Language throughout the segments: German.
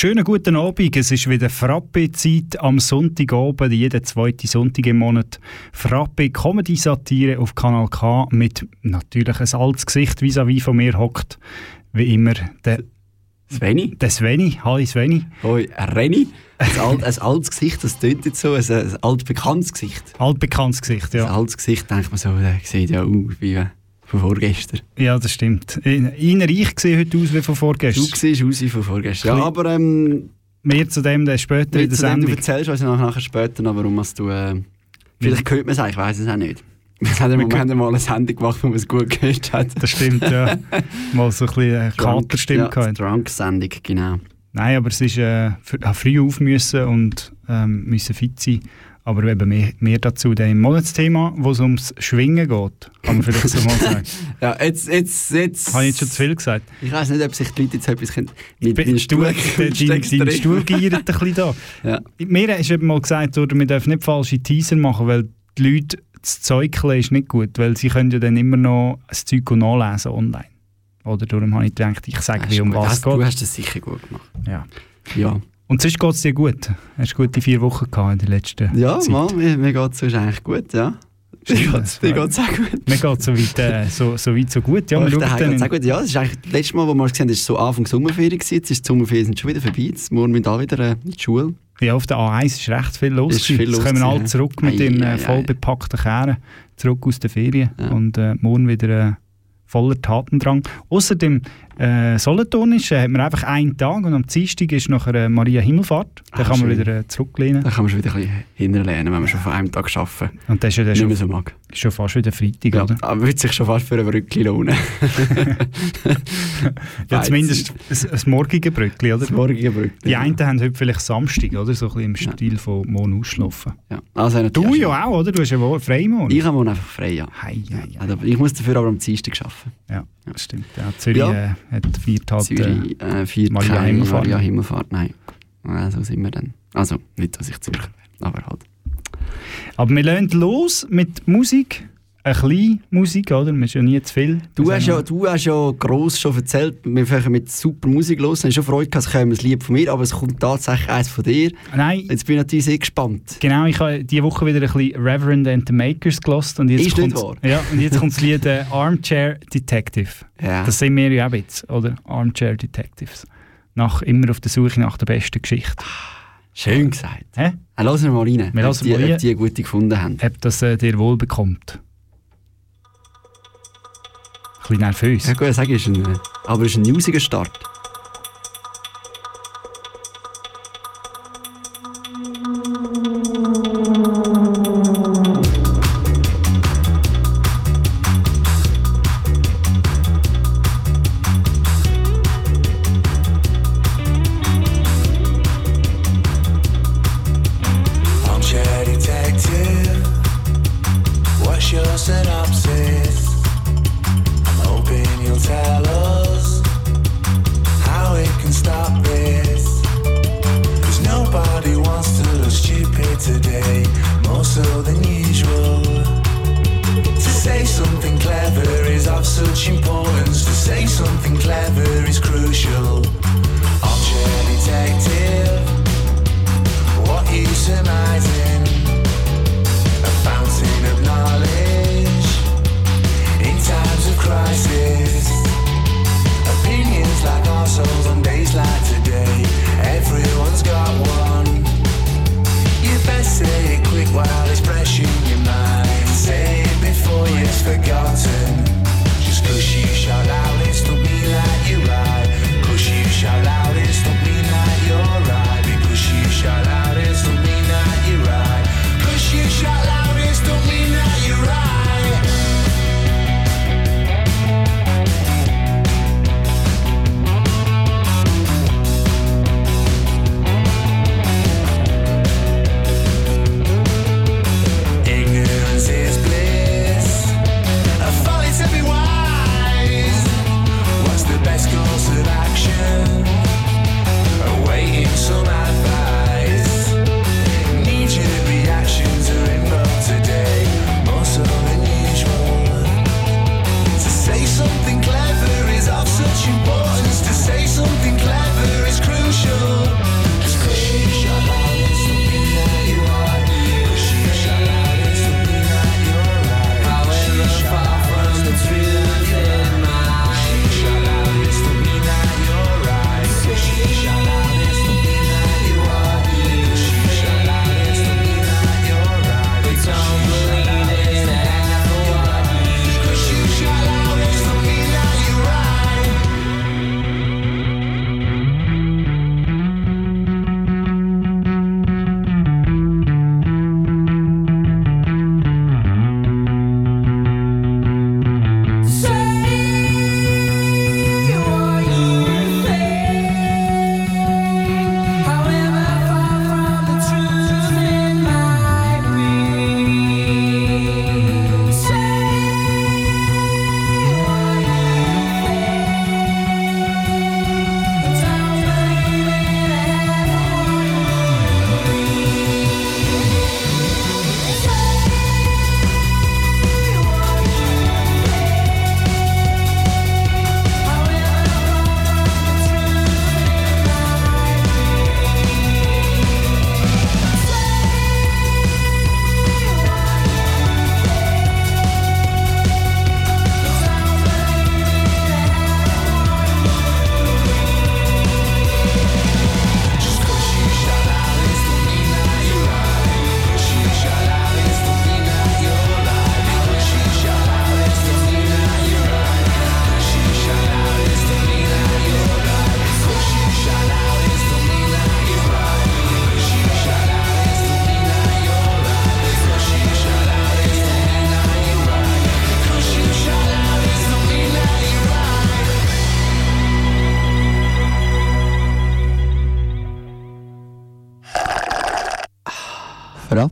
Schönen guten Abend, es ist wieder Frappe-Zeit am Sonntagabend, jeden zweiten Sonntag im Monat. Frappe Comedy-Satire auf Kanal K mit natürlich ein altes Gesicht vis-à-vis von mir hockt, wie immer, der, Sveni? der Sveni. Hallo Sveni. Hoi, Renny. Ein, alt, ein altes Gesicht, das tönt jetzt so, ein, ein altbekanntes Gesicht. Altbekanntes Gesicht, Ein ja. altes Gesicht, denkt man so, der sieht ja aus wie von vorgestern. Ja, das stimmt. Ihnen reich sieht heute aus wie von Du vorgestern. siehst aus wie von vorgestern. Ja, aber ähm, Mehr zu dem dann später in der dem, du Sendung. erzählst uns nachher, nachher später noch, warum hast du... Äh, vielleicht hört man es auch, ich weiß es auch nicht. Wir haben, wir haben mal eine Sendung gemacht, wo man es gut gehört hat. Das stimmt, ja. Mal so ein bisschen äh, Katerstimme ja, gehabt. Drunk-Sendung, genau. Nein, aber es ist äh, früh auf müssen und ähm, müssen fit sein. Aber eben mehr, mehr dazu dann im Monatsthema, wo es ums Schwingen geht, kann man vielleicht so mal sagen. Ja, jetzt, jetzt, jetzt... Habe ich jetzt schon zu viel gesagt? Ich weiß nicht, ob sich die Leute jetzt etwas können, mit du, Stuhl... dein, dein, Stuhl giert ein bisschen da. Ja. Mir ist eben mal gesagt worden, wir dürfen nicht falsche Teaser machen, weil die Leute, das Zeugeln ist nicht gut, weil sie können ja dann immer noch das Zeug nachlesen online. Oder darum habe ich gedacht, ich sage, wie um was Das- es Du geht. hast das sicher gut gemacht. Ja. Ja, Und sonst geht es dir gut. Hast gute vier Wochen gehabt in der letzten ja Zeit. Mann, mir, mir geht es sonst eigentlich gut, ja. Dir freut geht's auch gut. Mir geht so weit, äh, so, so weit, so gut. Ja, Ja, wir schauen daheim geht's auch gut. Ja, das ist eigentlich das letzte Mal, wo wir gesehen haben, ist so Anfang Sommerferien gewesen. Jetzt ist die Sommerferien sind schon wieder vorbei. Jetzt morgen müssen alle wieder äh, in die Schule. ja, auf der A1 ist recht viel los. Ist viel los kommen alle zurück ja. mit ei, äh, ei. vollbepackten Kehren, zurück aus den Ferien. Ja. Und äh, morgen wieder äh, voller Tatendrang. Außerdem, äh, Solothurn ist, äh, hat man einfach einen Tag und am Dienstag ist nachher äh, Maria Himmelfahrt. Da Ah, kann man schön. wieder äh, zurücklehnen. Da kann man schon wieder ein bisschen hinterlernen, wenn man schon von einem Tag arbeiten Und das ist ja dann schon, so mag. schon fast wieder Freitag, Ja, oder? aber würde sich schon fast für ein Brückli lohnen. Ja, zumindest ein, morgige Brückli, oder? Das morgige Brückli. Die einen haben heute vielleicht Samstag, oder? So ein bisschen im Stil von morgen ausschlafen. Ja. Also, Du ja auch, oder? Du hast ja wohl Freimorgen. Ich habe morgen einfach frei, ja. Hei, hei, hei. Also, Ich muss dafür aber am Dienstag arbeiten. Ja, das stimmt. Ja, Zürich Ja. Äh, hat viert halt, äh, Zürich äh, viert Maria keine Himmelfahrt. Maria Himmelfahrt, nein. Ja, so sind wir dann. Also, nicht, dass ich Zürcher wäre, aber halt. Aber wir lernen los mit Musik. Ein bisschen Musik, oder? Man ist ja nie zu viel. Du Wir hast, ja, du hast ja gross schon erzählt, wir fangen mit super Musik los. Ich schon Freude gehabt, es käme ein Lied von mir, aber es kommt tatsächlich eins von dir. Nein, Jetzt bin ich natürlich sehr gespannt. genau. Ich habe diese Woche wieder ein bisschen Reverend and the Makers gelost. Und jetzt Ist kommt, wahr? Ja, und jetzt kommt das Lied äh, Armchair Detective. Ja. Das sind wir ja auch jetzt, oder? Armchair Detectives. Nach, immer auf der Suche nach der besten Geschichte. Schön gesagt. Hä? Äh, lassen wir mal rein, Wir ob hören die, mal rein. ob die eine gute gefunden haben. Ob das äh, dir wohl bekommt. Bisschen nervös. Ja gut, sag ich, aber es ist ein newsiger Start.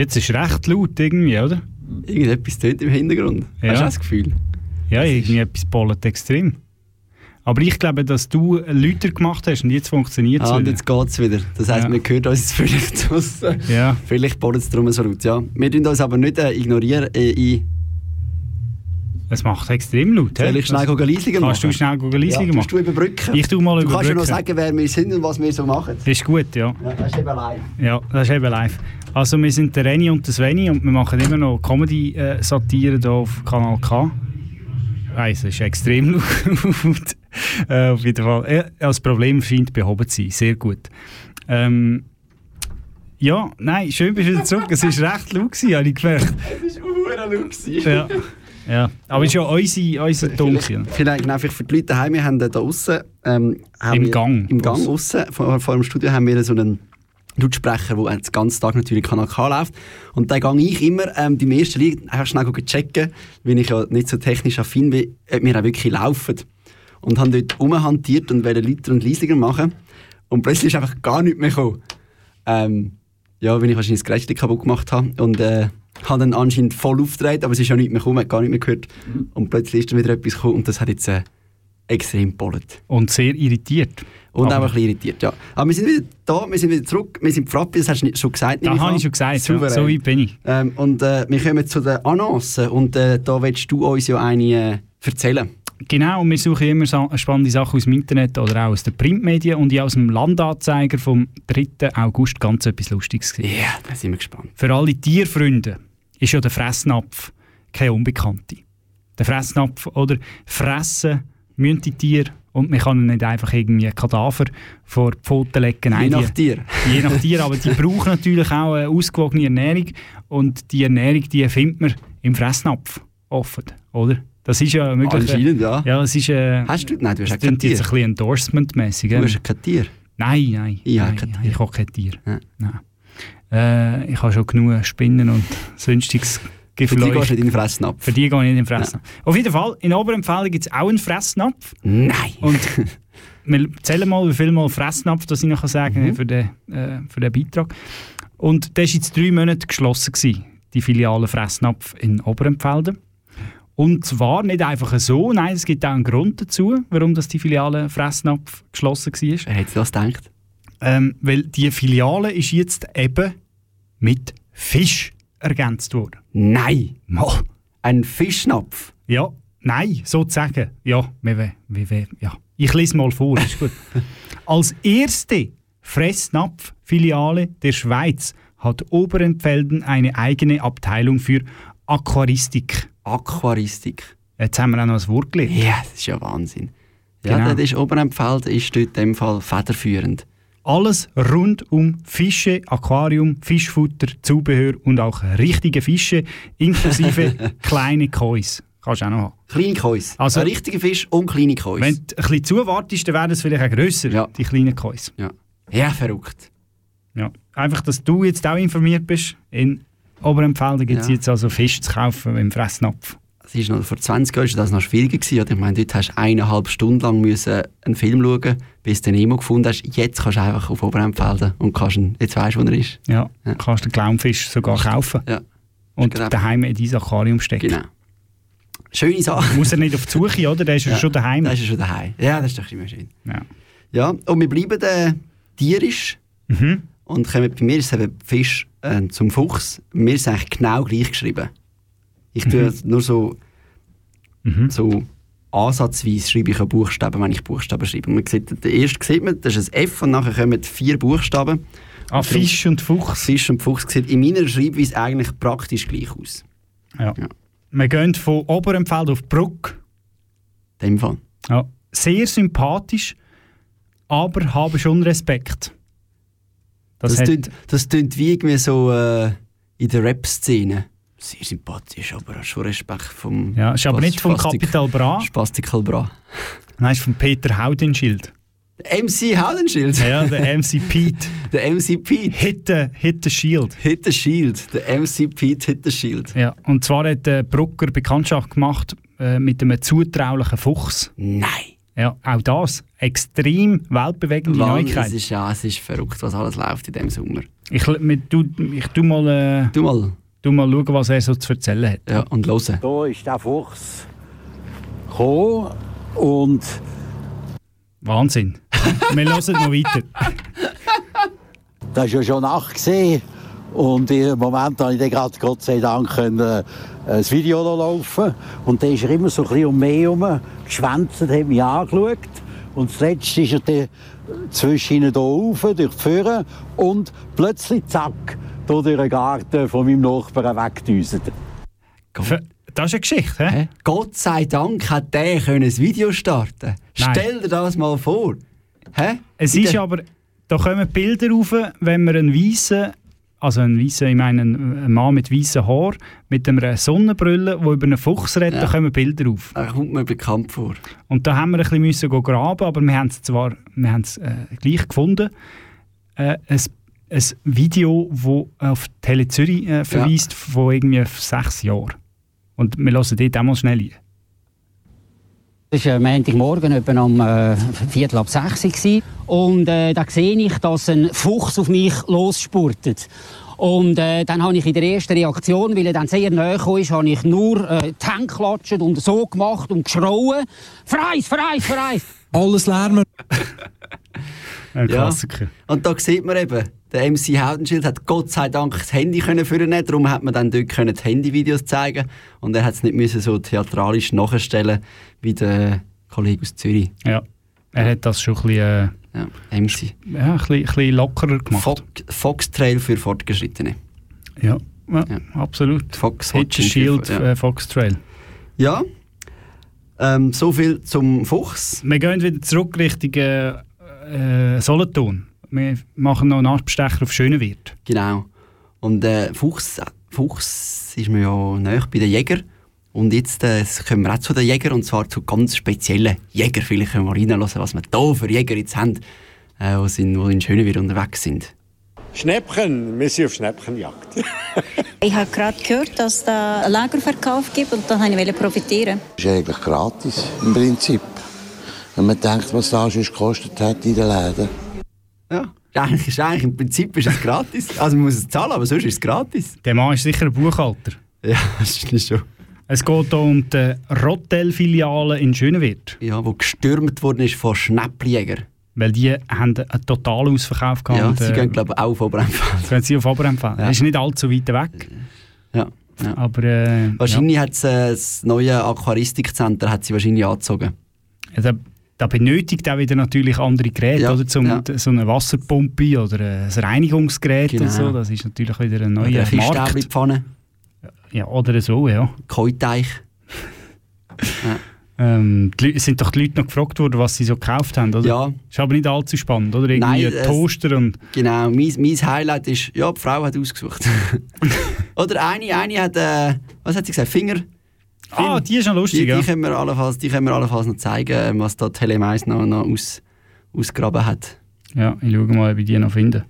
Jetzt ist recht laut irgendwie, oder? Irgendetwas tönt im Hintergrund. Ja. Hast du das Gefühl? Ja, irgendwie etwas extrem. Aber ich glaube, dass du Lüter gemacht hast und jetzt funktioniert es Ah, und wieder. jetzt geht es wieder. Das heisst, Ja. wir hören uns jetzt vielleicht draussen. Ja. Vielleicht bohrt es drum so laut, ja. Wir tun uns aber nicht äh, ignorieren. Äh, in Es macht extrem laut. Soll ich schnell gehen Leislinger Kannst du machen? schnell gehen Leislinger ja, machen? du überbrücken? Ich tu mal Du kannst ja noch überbrücken. sagen, wer wir sind und was wir so machen. Das ist gut, ja. Ja, das ist eben live. Ja, das ist eben live. Also wir sind der Renny und der Sveni und wir machen immer noch Comedy-Satire hier auf Kanal K. Weiss, es ist extrem laut. äh, auf jeden Fall. Ja, das Problem scheint behoben zu sein. Sehr gut. Ähm, ja, nein, schön bist du wieder zurück. Es war recht laut, habe ich gemerkt. Das war laut. Ja. Ja. Aber es ja unsere, unser Ton. gewesen. Vielleicht genau, vielleicht für die Leute daheim, wir haben da außen ähm, Im wir, Gang. Im Gang außen vor, vor dem Studio haben wir so einen Lautsprecher, der den ganzen Tag natürlich Kanal K läuft. Und da gehe ich immer ähm, beim ersten Lied einfach schnell checken, weil ich ja nicht so technisch affin bin, ob wir auch wirklich laufen. Und haben dort rumhantiert und wollte lauter und leisiger machen. Und plötzlich ist einfach gar nichts mehr gekommen. Ähm, ja, wenn ich wahrscheinlich das Gerät kaputt gemacht habe. Und äh, habe dann anscheinend voll aufgedreht, aber es ist ja nichts mehr gekommen, gar nicht mehr gehört. Und plötzlich ist dann wieder etwas gekommen und das hat jetzt äh, extrem bollet. Und sehr irritiert. Und Aber- auch ein bisschen irritiert, ja. Aber wir sind wieder da, wir sind wieder zurück, wir sind Frappi, das hast du nicht- schon gesagt. Da nehme habe ich schon gesagt, ja. So weit bin ich. Ähm, und äh, wir kommen zu den Annoncen und äh, da willst du uns ja eine äh, erzählen. Genau, und wir suchen immer sa- spannende Sachen aus dem Internet oder auch aus den Printmedien und ich aus dem Landanzeiger vom 3. August ganz etwas Lustiges Ja, gesehen. yeah, da sind wir gespannt. Für alle Tierfreunde ist ja der Fressnapf keine Unbekannte. Der Fressnapf, oder? Fressen müssen die Tiere und man kann ihnen nicht einfach irgendwie einen Kadaver vor die Pfoten legen. Je Nein, nach die, Tier. je nach Tier, aber die brauchen natürlich auch eine ausgewogene Ernährung und die Ernährung, die findet man im Fressnapf offen, oder? Das ist ja möglich. Anscheinend, ja. Ja, es ist. Äh, Hast du? Nein, du hast das kein klingt jetzt Tier. ein bisschen endorsement-mäßig. Du hast kein Tier. Nein, nein. Ich habe kein Tier. Ich habe kein Tier. Ja. Nein. Äh, ich habe schon genug Spinnen und sonstiges Für die gehst du Gefleucht. nicht in den Fressnapf. Für die gehe ich nicht in den Fressnapf. Auf jeden Fall, in Oberempfehlung gibt es auch einen Fressnapf. Nein! Und wir zählen mal, wie viel mal Fressnapf das ich noch sagen Mhm. für, den, äh, für den Beitrag. Und der war jetzt drei Monate geschlossen, gewesen, die Filiale Fressnapf in Oberempfelden. Und zwar nicht einfach so, nein, es gibt auch einen Grund dazu, warum das die Filiale Fressnapf geschlossen war. Wer hätte das gedacht? Ähm, weil die Filiale ist jetzt eben mit Fisch ergänzt worden. Nein! Mal. Ein Fischnapf. Ja, nein, sozusagen. Ja, wir, we- wir, we- ja. ich lese mal vor, ist gut. Als erste Fressnapf-Filiale der Schweiz hat Oberentfelden eine eigene Abteilung für Aquaristik. Aquaristik. Jetzt haben wir auch noch ein Wort gelernt. Ja, das ist ja Wahnsinn. Ja, Genau. das ist Oberempfeld ist dort in dem Fall federführend. Alles rund um Fische, Aquarium, Fischfutter, Zubehör und auch richtige Fische, inklusive kleine Kois. Kannst du auch noch haben. Kleine Kois. Also- ein richtiger Fisch und kleine Kois. Wenn du ein bisschen zuwartest, dann werden es vielleicht auch grösser, Ja. die kleinen Kois. ja. ja, verrückt. Ja. Einfach, dass du jetzt auch informiert bist. In Oberempfelden gibt es Ja. jetzt also Fisch zu kaufen im Fressnapf. Das ist noch, vor 20 Jahren war das noch schwieriger. Gewesen, oder? Ich meine, dort hast du eineinhalb Stunden lang müssen einen Film schauen, bis du den Nemo gefunden hast. Jetzt kannst du einfach auf Oberempfelden und kannst ihn, jetzt weißt du, wo er ist. Ja. Ja. Du kannst den Clownfisch sogar kaufen Ja, und genau. daheim in dein Aquarium stecken. genau. Schöne Sache. Muss er nicht auf die Suche, oder? Der ist ja schon daheim. Da ist schon daheim. Ja, das ist doch immer schön. Ja. Ja, und wir bleiben äh, tierisch. Mhm. Und kommen, bei mir ist es eben Fisch äh, zum Fuchs. Mir ist es eigentlich genau gleich geschrieben. Ich tue es nur so, Mhm. so ansatzweise schreibe ich Buchstaben, wenn ich Buchstaben schreibe. Man sieht, der erste sieht man, das ist ein F und nachher kommen vier Buchstaben. Ah, Fisch und Fuchs. Fisch und Fuchs sieht in meiner Schreibweise eigentlich praktisch gleich aus. Ja. Ja. Wir gehen von Oberempfeld auf Bruck. In dem Fall. Ja. Sehr sympathisch, aber haben schon Respekt. Das, Das, hat, tönt, das tönt wie irgendwie so äh, in der Rap-Szene. Sehr sympathisch, aber hast schon Respekt vom. ja, ist aber nicht Spastik- Capital Bra, Spastical Bra. nein, ist von Peter Haudenschild. MC Haudenschild. Ja, der MC Pete. Der MC Pete. Hit the, hit the Shield. Hit the Shield. Der MC Pete Hit the Shield. Ja, und zwar hat äh, Brucker Bekanntschaft gemacht äh, mit einem zutraulichen Fuchs. Nein. Ja, auch das. Extrem weltbewegende Mann, es Neuigkeit. ist, ja, es ist verrückt, was alles läuft in diesem Sommer. Ich, mit, du, ich tu mal, äh, Du mal. Tu mal schauen, was er so zu erzählen hat. Ja, und hören. Da ist der Fuchs gekommen und Wahnsinn. Wir hören noch weiter. das ist ja schon Nacht. Und im Moment habe ich dann gerade, Gott sei Dank, können, äh, ein Video noch laufen. Und dann ist er immer so ein bisschen um mich herum geschwänzt, hat mich angeschaut. Und zuletzt ist er dann zwischen ihnen hier rauf, durch die Führer und plötzlich, zack, durch den Garten von meinem Nachbarn weggedüset. Für- Das ist eine Geschichte, hä? Gott sei Dank hat der können ein Video starten. Nein. Stell dir das mal vor. Hä? Es In ist aber, da kommen Bilder rauf, wenn man einen weißen, also einen weißen, ich meine einen Mann mit weißen Haar, mit einer Sonnenbrille, der über einen Fuchs redet, Ja. da kommen Bilder auf. Er kommt mir bekannt vor. Und da haben wir ein bisschen müssen go graben, aber wir haben es zwar wir haben es, äh, gleich gefunden. Äh, ein, ein Video, das auf Tele Zürich äh, verweist, von irgendwie sechs Jahren. Und wir hören dort auch mal schnell rein. Es war Montagmorgen etwa um äh, Viertel ab sechs. gewesen. Und äh, da sehe ich, dass ein Fuchs auf mich losspurtet. Und äh, dann habe ich in der ersten Reaktion, weil er dann sehr nahe ist, habe ich nur äh, die Hände geklatscht und so gemacht und geschrauen. Freis, freis, freis! Alles lärmen. Ein Ja. Klassiker. Und da sieht man eben, der MC Haudenschild hat Gott sei Dank das Handy können führen, darum hat man dann dort können die Handyvideos zeigen und er hat es nicht müssen so theatralisch nachstellen wie der Kollege aus Zürich. Ja. Er hat das schon ein bisschen, Ja, MC. äh, ja, ein bisschen, ein bisschen lockerer gemacht. Fox, Foxtrail für Fortgeschrittene. Ja, ja, Ja. absolut. Fox Hit the Watching Shield, für- ja. äh, Fox Trail. Ja. Ähm, so viel zum Fuchs. Wir gehen wieder zurück Richtung äh, äh, Solothurn. Wir machen noch einen Abstecher auf Schönewirt. Genau. Und äh, Fuchs, Fuchs ist mir ja näher bei den Jägern. Und jetzt äh, kommen wir auch zu den Jägern, und zwar zu ganz speziellen Jägern. Vielleicht können wir reinhören, was wir hier für Jäger jetzt haben, äh, die, sind, die in Schönewirt unterwegs sind. Schnäppchen, wir sind auf Schnäppchenjagd. Ich habe gerade gehört, dass es da einen Lagerverkauf gibt und da wollte ich profitieren. ist eigentlich gratis im Prinzip. Wenn man denkt, was das sonst gekostet hat in den Läden. Ja. Eigentlich, ist eigentlich, Im Prinzip ist es gratis. Also man muss es zahlen, aber sonst ist es gratis. Der Mann ist sicher ein Buchhalter. Ja, das ist schon. Es geht hier um die Rottel-Filiale in Schönewirt. Ja, wo gestürmt worden ist von Schnäppljägern. Weil die haben einen totalen Ausverkauf gehabt. Ja, und, sie äh, gehen glaube ich auch auf Oberempfeld. gehen sie auf Oberempfang. Ja. Das ist nicht allzu weit weg. Ja. ja. Aber äh, Wahrscheinlich hat es äh, das neue Aquaristikcenter hat sie wahrscheinlich angezogen. ja, da, da benötigt auch wieder natürlich andere Geräte, Ja, oder? Zum, ja. So eine Wasserpumpe oder ein Reinigungsgerät Genau. und so. Das ist natürlich wieder ein Oder neuer eine Markt. Kistäbli-Pfanne, Ja, oder so, ja. Keuteich. Ähm, es sind doch die Leute noch gefragt worden, was sie so gekauft haben, oder? Ja. Ist aber nicht allzu spannend, oder? Irgendwie Nein, Toaster und... Genau, mein, mein Highlight ist, ja, die Frau hat ausgesucht. Oder eine, eine hat, äh, was hat sie gesagt, Finger? Ah, die ist noch lustig, Die, die, ja. können wir allenfalls, die können wir allenfalls noch zeigen, was da Telemais noch, noch aus, ausgraben hat. Ja, ich schaue mal, ob ich die noch finde.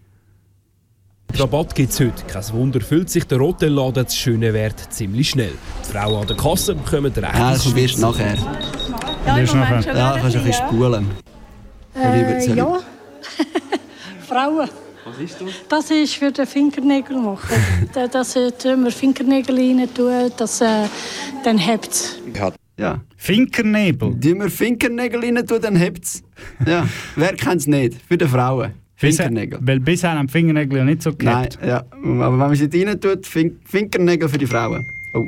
Rabatt gibt es heute. Kein Wunder, füllt sich der Hotelladen zu schönen Wert ziemlich schnell. Die Frauen an der Kasse bekommen recht Ja, das erst nachher. Ja, Moment nachher. schon Ja, kannst du ein bisschen spulen. Äh, ja. Frauen. Was ist das? Das ist für den Fingernägel machen. Da- das tun wir Fingernägel rein tun, das, äh, dann hebt es. Ja. Fingernägel? Die wir Fingernägel rein tun, dann hebt es. Ja. Wer kennt es nicht? Für die Frauen. Bisher, Fingernägel. weil bisher haben die Fingernägel ja nicht so Nein, gehabt. ja. Aber wenn man sie rein tut, Fin Fingernägel für die Frauen. Oh.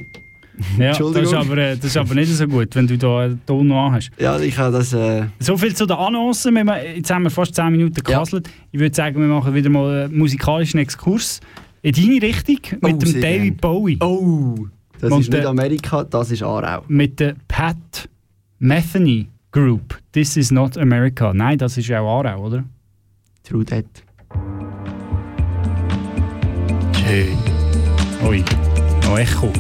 Ja, das ist, aber, äh, das ist aber nicht so gut, wenn du da einen Ton noch hast. Ja, ich habe das. Äh, So viel zu den Annoncen. Jetzt haben wir fast 10 Minuten gekasselt. Ich würde sagen, wir machen wieder mal einen musikalischen Exkurs in deine Richtung mit Oh, dem sehr David Bowie. Oh, das Und ist nicht Amerika, das ist Aarau. Mit der Pat Metheny Group. This is not America. Nein, das ist auch Aarau, oder? True that. Hey. Ui, noch Echo.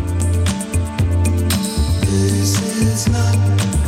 This is not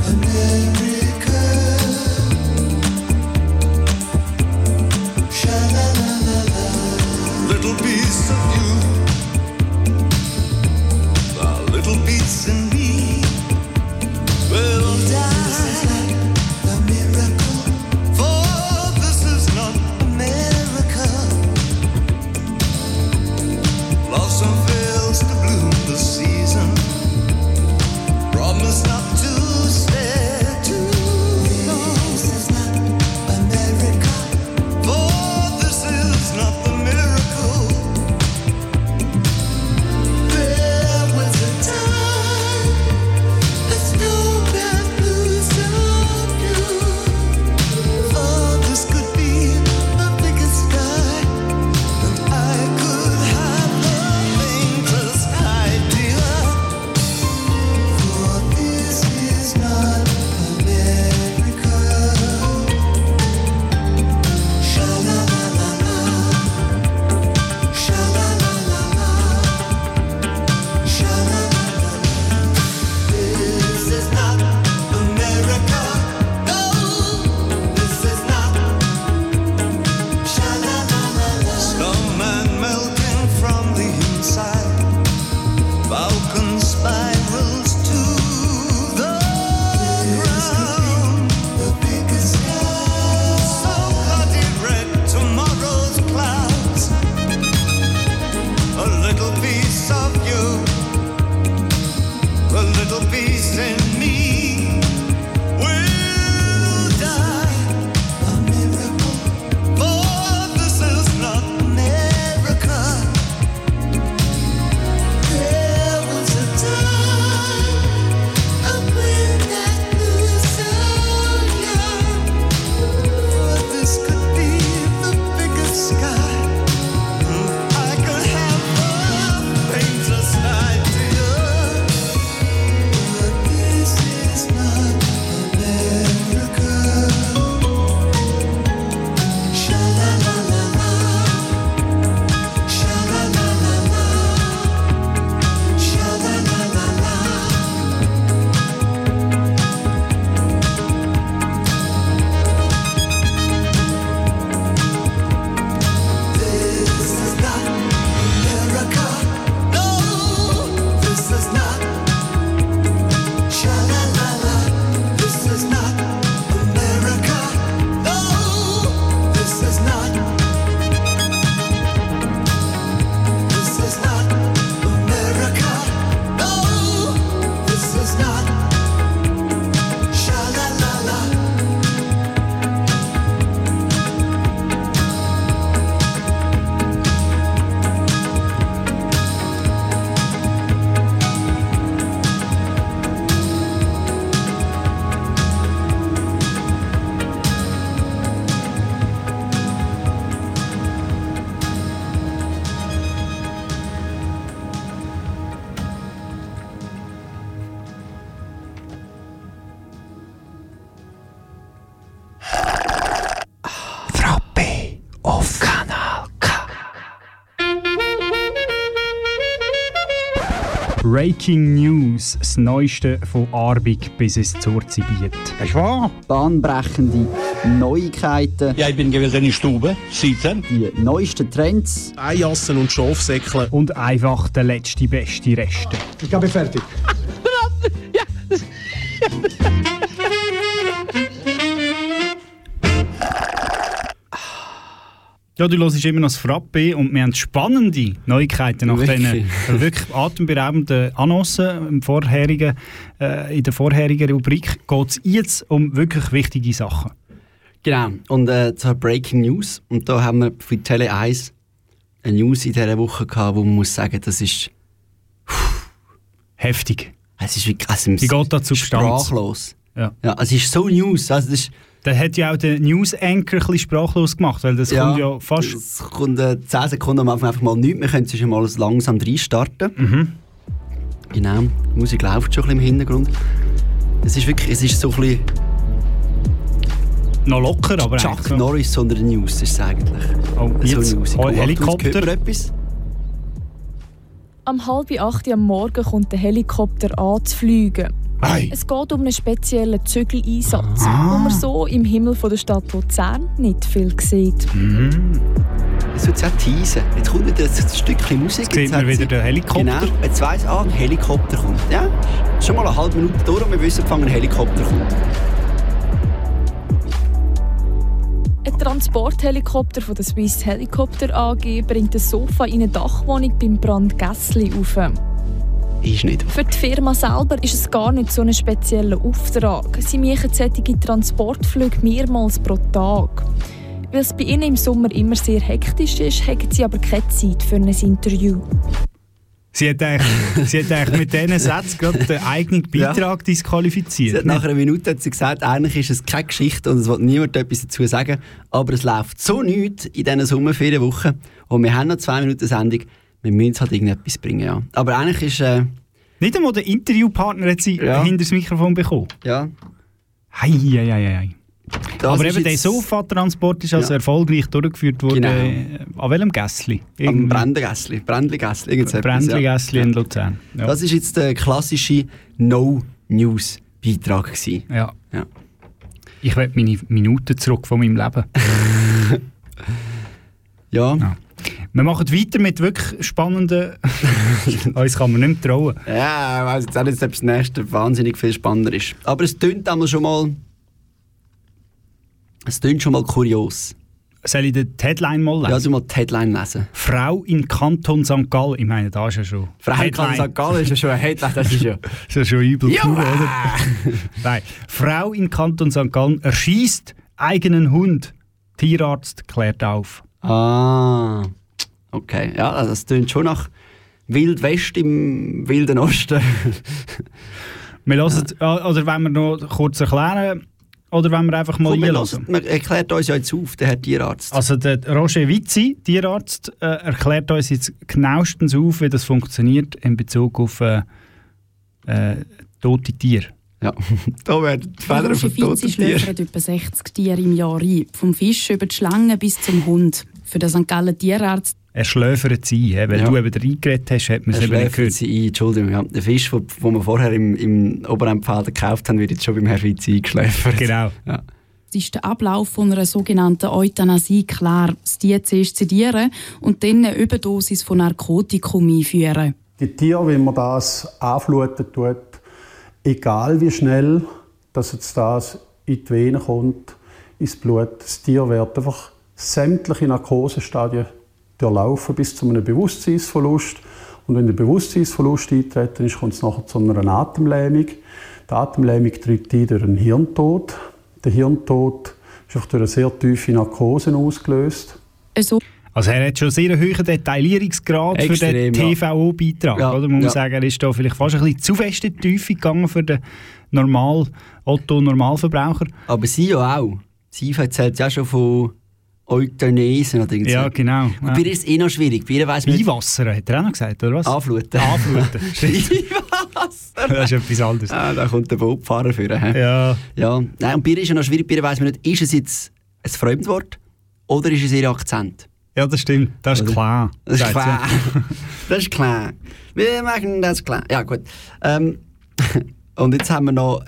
Breaking News, das Neueste von Arbig bis ins Zurzibiet. Das ist wahr. Bahnbrechende Neuigkeiten. Ja, ich bin gewesen in der Stube, sitzen. Die neuesten Trends. Eijassen und Schafsäckle. Und einfach der letzte beste Reste. Ich bin fertig. Ja, du hörst immer noch das Frappe und wir haben spannende Neuigkeiten nach Wirklich? diesen wirklich atemberaubenden Annoncen im vorherigen, äh, in der vorherigen Rubrik geht es jetzt um wirklich wichtige Sachen. Genau. Und äh, zur Breaking News. Und da haben wir für Tele 1 eine News in dieser Woche gehabt, wo man muss sagen, das ist heftig. Es ist wirklich, also, Wie geht da zur Substanz? sprachlos. Ja. ja, es ist so News. Also das ist, Der hat ja auch den News Anchor ein bisschen sprachlos gemacht, weil das kommt ja fast... Es kommt äh, 10 Sekunden am Anfang einfach mal nichts. Wir können schon mal langsam reinstarten. Mhm. Genau, die Musik läuft schon ein bisschen im Hintergrund. Es ist wirklich, es ist so ein bisschen... Noch locker, aber Chuck eigentlich so- Norris unter den News ist es eigentlich. Oh, so jetzt Musik. oh, Helikopter. etwas? Am halb acht Uhr am Morgen kommt der Helikopter an zu fliegen. Ei. Es geht um einen speziellen Zügeleinsatz, wo man so im Himmel von der Stadt Luzern nicht viel sieht. Es wird auch teasen. Jetzt kommt wieder ein Stückchen Musik. Jetzt sieht man wieder den Helikopter. Genau. Jetzt weiss ah, ein Helikopter kommt. Ja? Schon mal eine halbe Minute durch und wir wissen, wann ein Helikopter kommt. Ein Transporthelikopter von der Swiss Helicopter AG bringt ein Sofa in eine Dachwohnung beim Brand Gässli auf. Ist nicht. Für die Firma selber ist es gar nicht so ein spezieller Auftrag. Sie machen solche Transportflüge mehrmals pro Tag. Weil es bei ihnen im Sommer immer sehr hektisch ist, haben sie aber keine Zeit für ein Interview. Sie hat eigentlich, sie hat eigentlich mit diesen Sätzen gerade den eigenen Beitrag Sie disqualifiziert. hat nach einer Minute hat sie gesagt, eigentlich ist es keine Geschichte und es will niemand etwas dazu sagen. Aber es läuft so nichts in diesen Sommerferienwochen. Und wir haben noch zwei Minuten Sendung. Wir müssen halt irgendetwas bringen, ja. Aber eigentlich ist... Äh, Nicht einmal der Interviewpartner hat sie Ja. hinter das Mikrofon bekommen. Ja. Hei, hei, hei, hei. Das Aber eben der Sofa-Transport ist also Ja. erfolgreich durchgeführt worden. Genau. Äh, An welchem Gässli? Am so etwas, Brändligässli ja. in Luzern. Ja. Das ist jetzt der klassische No-News-Beitrag. Ja. Ja. Ich will meine Minuten zurück von meinem Leben. ja. Wir machen weiter mit wirklich spannenden. Uns kann man nicht mehr trauen. Ja, ich weiss jetzt auch nicht, ob das nächste wahnsinnig viel spannender ist. Aber es tönt einmal schon mal. Es tönt schon mal kurios. Soll ich die Headline mal lesen? Ja, du mal die Headline lesen. Frau in Kanton St. Gallen. Ich meine, da ist ja schon. Frau in. Kanton St. Gallen ist ja schon eine Headline, das ist ja- das ist ja schon übel pur, oder? Nein. Frau in Kanton St. Gallen erschießt eigenen Hund. Tierarzt klärt auf. Ah, okay. Ja, also das tönt schon nach Wild West im Wilden Osten. Wir hören, äh, Oder wenn wir noch kurz erklären, oder wenn wir einfach mal einlassen. hören- Man erklärt uns ja jetzt auf, der Herr Tierarzt. Also der Roger Witzi, Tierarzt, äh, erklärt uns jetzt genauestens auf, wie das funktioniert in Bezug auf äh, äh, tote Tiere. Ja, da werden die Federn von toten Tieren. schlöfert etwa 60 Tiere im Jahr ein. Vom Fisch über die Schlange bis zum Hund. Für den St. Gallen Tierarzt Er schläfert sie ein, weil Ja. du eben reingeredet hast, hat man es Er eben nicht schläfert gehört. sie ein, Entschuldigung. Ja. Der Fisch, den wir vorher im, im Oberempfelden gekauft haben, wird jetzt schon beim Herrn Fitzi eingeschläfert. Genau. Ja. ist der Ablauf von einer sogenannten Euthanasie klar. Das Tier zuerst sedieren und dann eine Überdosis von Narkotikum einführen. Die Tiere, wenn man das anfluten tut, egal wie schnell dass jetzt das in die Vene kommt, ins Blut, das Tier wird einfach sämtliche Narkosestadien durchlaufen bis zu einem Bewusstseinsverlust. Und wenn der Bewusstseinsverlust eintreten ist, kommt es nachher zu einer Atemlähmung. Die Atemlähmung tritt ein durch einen Hirntod. Der Hirntod ist durch eine sehr tiefe Narkose ausgelöst. Also, Also er hat schon sehr einen hohen Detaillierungsgrad für Extrem, den ja. TVO-Beitrag. Ja, oder? Man muss ja. sagen, er ist da vielleicht fast ein bisschen zu fest in die Tiefe gegangen für den Normal Otto-Normalverbraucher. Aber sie ja auch. Sie erzählt ja schon von Euthanesen oder irgend so. Ja, genau. Und bei ihr ist es eh noch schwierig. Bei ihr weiss man nicht- Einwasser, hat er auch noch gesagt, oder was? Anfluten. Anfluten. Stimmt. das ist etwas anderes. Ah, da kommt der Bootfahrer für. He? Ja. ja. Nein, und bei ihr ist ja noch schwierig. Bei ihr weiss man nicht, ist es jetzt ein Fremdwort oder ist es ihr Akzent? Ja, das stimmt. Das ist klar. Das ist klar. das ist klar. Wir machen das klar. Ja, gut. Ähm, und jetzt haben wir noch.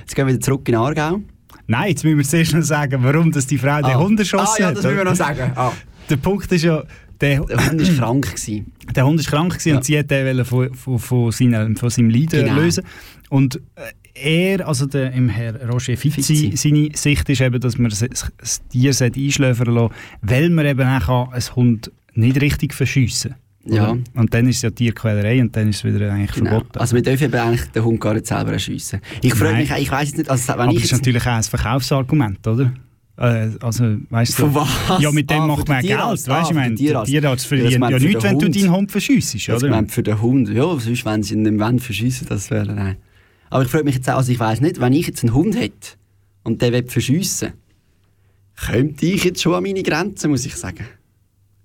Jetzt gehen wir wieder zurück in Aargau. Nein, jetzt müssen wir zuerst noch sagen, warum dass die Frau den Ah. Hund erschossen Ah, ja, hat. das müssen wir noch sagen. Ah. Der Punkt ist ja, der, Der Hund war krank. Gewesen. Der Hund war krank gewesen Ja. und sie wollte ihn von, von, von, seinem, von seinem Leiden Genau. lösen. Und äh, er, also der, im Herr Roger Fitzi, Fitzi. seine Sicht ist eben, dass man das, Tier einschläfern lassen weil man eben auch kann, ein Hund nicht richtig verschiessen Ja. Oder? Und dann ist es ja Tierquälerei und dann ist es wieder eigentlich Genau. verboten. Also wir dürfen eben eigentlich den Hund gar nicht selber erschiessen. Ich frage mich, ich weiß nicht, also wenn Aber ich das ist natürlich auch ein Verkaufsargument, oder? Äh, also, weißt du, was? Ja, mit dem Ah, macht man Geld. Weißt Ah, ich meine, der Tierarzt. Tierarzt Ja, ja nichts, wenn du deinen Hund verschiessest, oder? meint für den Hund, ja, sonst wenn sie ihn nicht wollen, verschiessen, das wäre nein. Aber ich frage mich jetzt auch, also ich weiß nicht, wenn ich jetzt einen Hund hätte und der will verschiessen, könnte ich jetzt schon an meine Grenzen, muss ich sagen.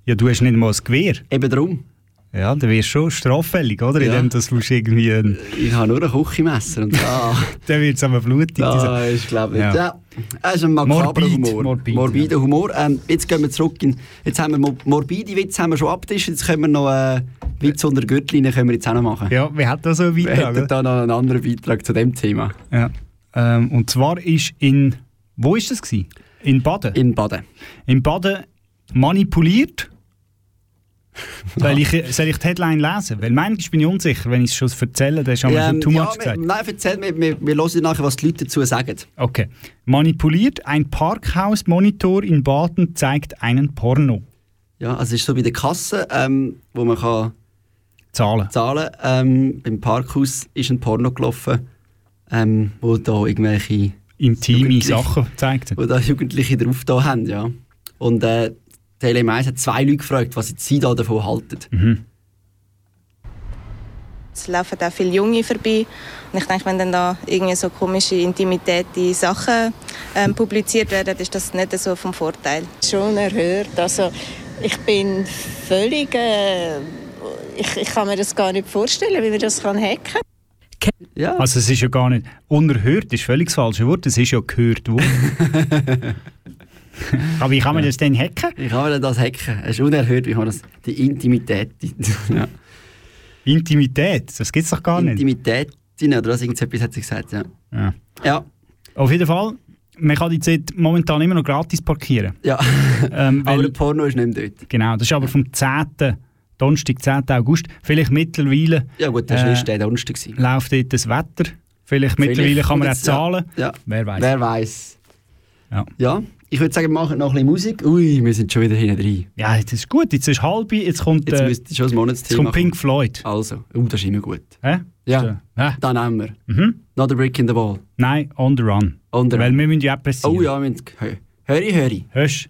Ja, du hast nicht mal ein Gewehr. Eben darum. Ja, dann wirst du schon straffällig, oder? Ja. Indem du irgendwie... Ein, Ich habe nur ein Küchenmesser und da, dann wird es aber blutig. da ist glaube ich, Ja. ja. das ist ein Morbid, Humor. morbid, Morbider Humor. Ähm, jetzt gehen wir zurück in, jetzt haben wir mo- morbide Witze haben wir schon abgetischt, jetzt können wir noch äh, Witz unter Gürtellinie können wir jetzt auch noch machen. Ja, wer hat da so einen Wir Beitrag? hätten da noch einen anderen Beitrag zu dem Thema. Ja. Ähm, und zwar ist in. Wo ist das? Gewesen? In Baden? In Baden. In Baden manipuliert. soll, ich, soll ich die Headline lesen? Weil manchmal bin ich unsicher, wenn ich es schon erzähle, dann ist schon Ja, schon too ja, much wir, gesagt. nein, erzähl, wir, wir, wir hören nachher, was die Leute dazu sagen. Okay. Manipuliert, ein Parkhausmonitor in Baden zeigt einen Porno. Ja, also es ist so bei der Kasse, ähm, wo man kann zahlen zahlen ähm, Beim Parkhaus ist ein Porno gelaufen, ähm, wo da irgendwelche Intime Sachen gezeigt Wo da Jugendliche drauf da haben, ja. Und äh, die LM1 hat zwei Leute gefragt, was sie da davon halten. Mhm. Es laufen auch viele Junge vorbei. Und ich denke, wenn dann da irgendwie so komische, intimitäte Sachen ähm, publiziert werden, ist das nicht so vom Vorteil. Schon erhört. Also ich bin völlig. Äh, ich, ich kann mir das gar nicht vorstellen, wie man das kann hacken Ja. Also es ist ja gar nicht... Unerhört ist völlig das falsche Wort, es ist ja gehört worden. Aber wie kann man das denn hacken? Wie kann man das hacken? Es ist unerhört, wie man das... Die Intimität. Ja. Intimität, das gibt es doch gar nicht. Intimität, oder was irgendetwas hat sie gesagt, ja. Ja. Ja. Auf jeden Fall, man kann die Zeit momentan immer noch gratis parkieren. Ja. Ähm, aber der Porno ist nicht mehr dort. Genau, das ist aber vom 10. Donnerstag, 10. August. Vielleicht mittlerweile Ja gut, das war äh, der Donnerstag. gewesen. läuft dort das Wetter. Vielleicht mittlerweile Vielleicht kann man auch jetzt- ja. zahlen. Ja. Wer weiß. Wer weiß. Ja. ja. Ich würde sagen, wir machen noch ein bisschen Musik. Ui, wir sind schon wieder hinten drin. Ja, das ist gut. Jetzt ist halb, jetzt kommt, Jetzt äh, müsste schon das jetzt kommt Pink Floyd. Also, uh, das ist immer gut. Hä? Ja, Hä? dann nehmen wir. Mhm. Not a brick in the wall. Nein, on the run. On the Weil run. wir müssen ja etwas Oh ja, wir müssen... Hö- Höri, höri. Hörst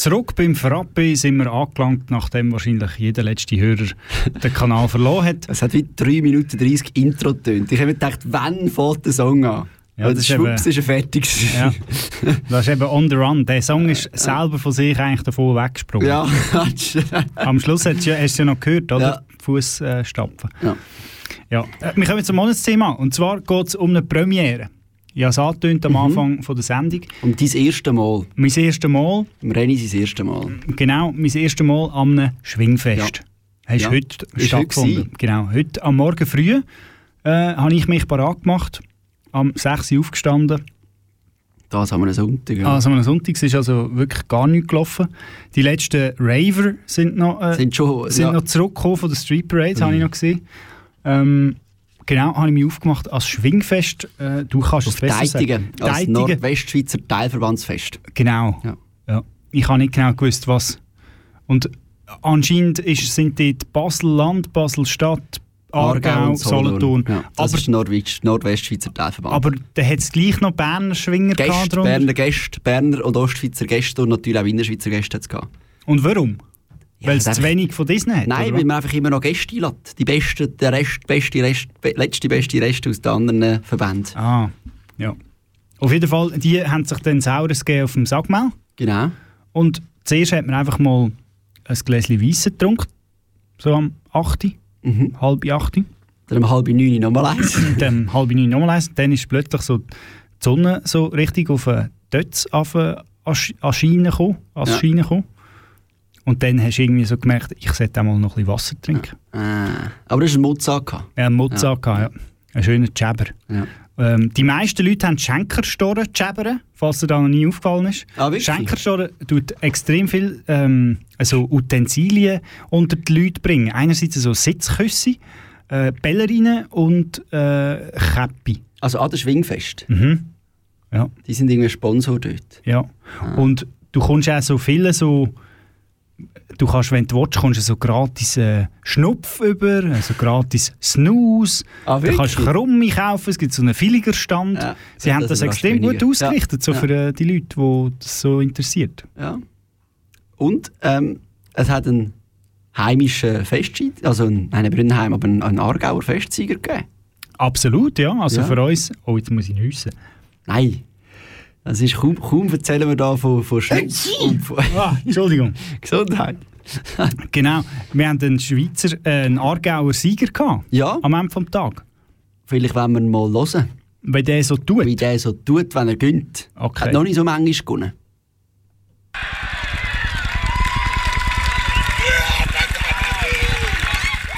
Zurück beim Frappe sind wir angelangt, nachdem wahrscheinlich jeder letzte Hörer den Kanal verloren hat. Es hat wie 3 Minuten 30 Intro getönt. Ich habe mir gedacht, wann fängt der Song an? Ja, das der ist Schwupps ist ja fertig. Ja. Das ist eben on the run. Der Song ist selber von sich eigentlich davon weggesprungen. Ja, Am Schluss hast du ja, hast du ja noch gehört, oder? Ja. Fuß äh. Ja. Ja. Äh, Wir kommen zum Monatsthema. Und zwar geht es um eine Premiere. Ich habe es angetönt am Mhm. Anfang von der Sendung. Um dein erste Mal. Mein erstes Mal. Im Renny sein erstes Mal. Genau, mein erstes Mal am einem Schwingfest. Ja. Hast Ja. heute Ist stattgefunden. heute genau, heute am Morgen früh äh, habe ich mich parat gemacht. Am 6 Uhr aufgestanden. Das haben wir einen Sonntag. Ja. Also am Sonntag ist also wirklich gar nichts gelaufen. Die letzten Raver sind noch, äh, Sind schon- sind ja. noch zurückgekommen von der Street Parade, Mhm. habe ich noch gesehen. Ähm, genau, habe ich mich aufgemacht als Schwingfest. Äh, du kannst es besser Deitigen. sagen. Als. Nordwestschweizer Teilverbandsfest. Genau. Ja. Ja. Ich habe nicht genau gewusst, was. Und anscheinend ist, sind dort Basel-Land, Basel-Stadt, Aargau, und Solothurn. Ja, das aber, ist Nordwest- Nordwestschweizer Teilverband. aber da hat es gleich noch Berner Schwinger Gäste. Berner Gäste, Berner und Ostschweizer Gäste und natürlich auch Innerschweizer Gäste hat es gehabt. Und warum? Weil es zu wenig von Disney hat? Nein, oder weil man einfach immer noch Gäste einlädt. Die besten, der Rest, beste Rest, letzte beste Rest aus den anderen Verbänden. Ah, ja. Auf jeden Fall, die haben sich dann Saures gegeben auf dem Sackmehl. Genau. Und zuerst hat man einfach mal ein Gläschen Weisse getrunken. So am 8. Mhm. halb 8. Dann um halb neun nochmal eins. dann halb neun nochmal eins. Dann ist plötzlich so die Sonne so richtig auf den Dötz Schiene gekommen, Ja. Und dann hast du irgendwie so gemerkt, ich sollte auch mal noch ein bisschen Wasser trinken. Ah, aber das war ein Mozart. gehabt. Ja, einen Mozart, ja. ja. Ein schöner Jabber. Ja. Ähm, die meisten Leute haben Schenkerstoren jabbern, falls dir da noch nie aufgefallen ist. Ah, wirklich? Schenkerstoren tut extrem viel ähm, also Utensilien unter die Leute bringen. Einerseits so Sitzküsse, äh, Bällerinen und äh, Käppi. Also an der Schwingfest. Mhm. Ja. Die sind irgendwie Sponsor dort. Ja. Und du kommst auch so viele so. Du kannst, wenn du willst, kommst du so gratis äh, Schnupf über, also gratis Snooze. Ah, du kannst? Krumme kaufen, es gibt so einen Villigerstand. Ja, Sie haben das das, extrem gut weniger. ausgerichtet, so Ja, für äh, die Leute, die das so interessiert. Ja. Und ähm, es hat einen heimischen Festschied, also einen, nein, nicht Brünnheim, aber einen, einen Aargauer Festsieger gegeben. Absolut, ja. Also Ja. für uns. Oh, jetzt muss ich nüssen. Nein. Das ist kaum, kaum erzählen wir da von, von Schutz und von Ah, Entschuldigung. Gesundheit. Genau. Wir haben einen Schweizer, äh, einen Aargauer Sieger gehabt. Ja. Am Ende des Tages. Vielleicht wollen wir ihn mal hören. Weil der so tut. Wie der so tut, wenn er gönnt. Okay. Hat noch nicht so manchmal gewonnen.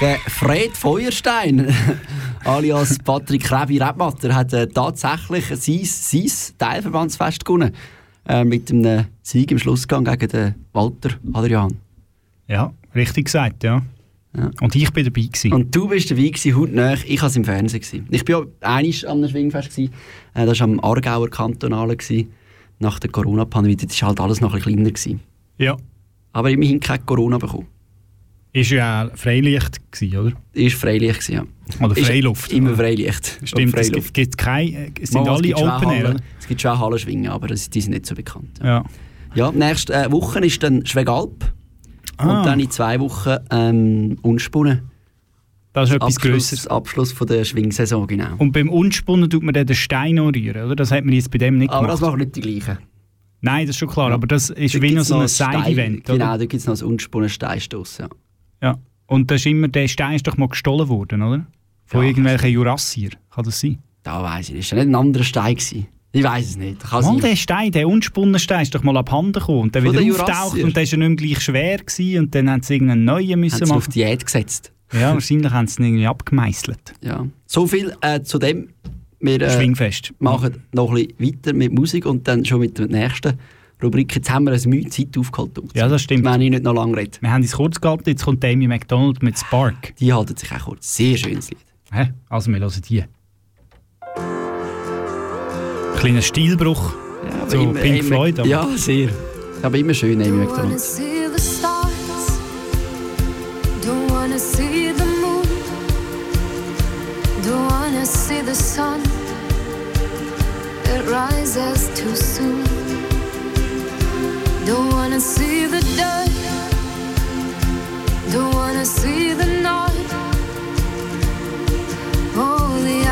Der Fred Feuerstein, alias Patrick Rebi Rebmatter, hat äh, tatsächlich sein, sein Teilverbandsfest gewonnen. Äh, mit einem Sieg im Schlussgang gegen den Walter Adrian. Ja, richtig gesagt, ja. Und ich bin dabei gewesen. Und du bist dabei gewesen, hautnah. Ich war im Fernsehen. Gewesen. Ich war ja einmal am Schwingfest. Gewesen. Äh, das war am Aargauer Kantonalen. Gewesen, nach der Corona-Pandemie. Das war halt alles noch ein bisschen kleiner. Gewesen. Ja. Aber immerhin kein Corona bekommen. Ist ja Freilicht gewesen, oder? Ist Freilicht gewesen, ja. Oder Ist Freiluft. Immer Freilicht. Stimmt, Und es Freiluft. gibt, gibt es sind Mal, alle schon Open Air, Hallen-? Es gibt schon auch Hallenschwingen, aber die sind nicht so bekannt. Ja. Ja, nächste äh, Woche ist dann Schwegalp. Ah. Und dann in zwei Wochen ähm, Unspunnen. Das ist etwas Abschluss, Grösseres. Abschluss von der Schwingsaison, genau. Und beim Unspunnen tut man dann den Stein rühren, oder? Das hat man jetzt bei dem nicht Aber gemacht. das machen nicht die gleichen. Nein, das ist schon klar, aber das ist Da wie noch so ein Side-Event, Genau, da gibt es noch einen unspunnen Steinstoss. Ja. Ja. Und das ist immer, der Stein ist doch mal gestohlen worden, oder? Von irgendwelchen Jurassier. Kann das sein? Da weiss ich nicht. Das war nicht ein anderer Stein. Gewesen. Ich weiß es nicht. Kann sein. der Stein, der unsponnene Stein, ist doch mal abhanden gekommen und dann Von wieder auftaucht und dann war er nicht mehr gleich schwer gewesen, und dann haben sie irgendeinen neuen müssen Haben machen. auf Diät gesetzt. Ja, wahrscheinlich haben sie ihn irgendwie abgemeißelt. Ja. So viel äh, zu dem. Wir äh, Schwingfest. machen noch ein bisschen weiter mit Musik und dann schon mit der nächsten Rubrik «Jetzt haben wir eine Mühe Zeit aufgeholt». Ja, das stimmt. Wenn ich nicht noch lange rede. Wir haben es kurz gehalten, jetzt kommt Amy McDonald mit Spark. Die halten sich auch kurz. Sehr schönes Lied. Hä? Also wir hören die. Kleiner Stilbruch aber zu immer- Pink immer- Floyd. aber- Ja, sehr. Aber immer schön, Amy wanna McDonald. see the stars. Don't wanna see the moon. Don't wanna see the sun. It rises too soon. Don't wanna see the. Don't wanna see the night. Oh, the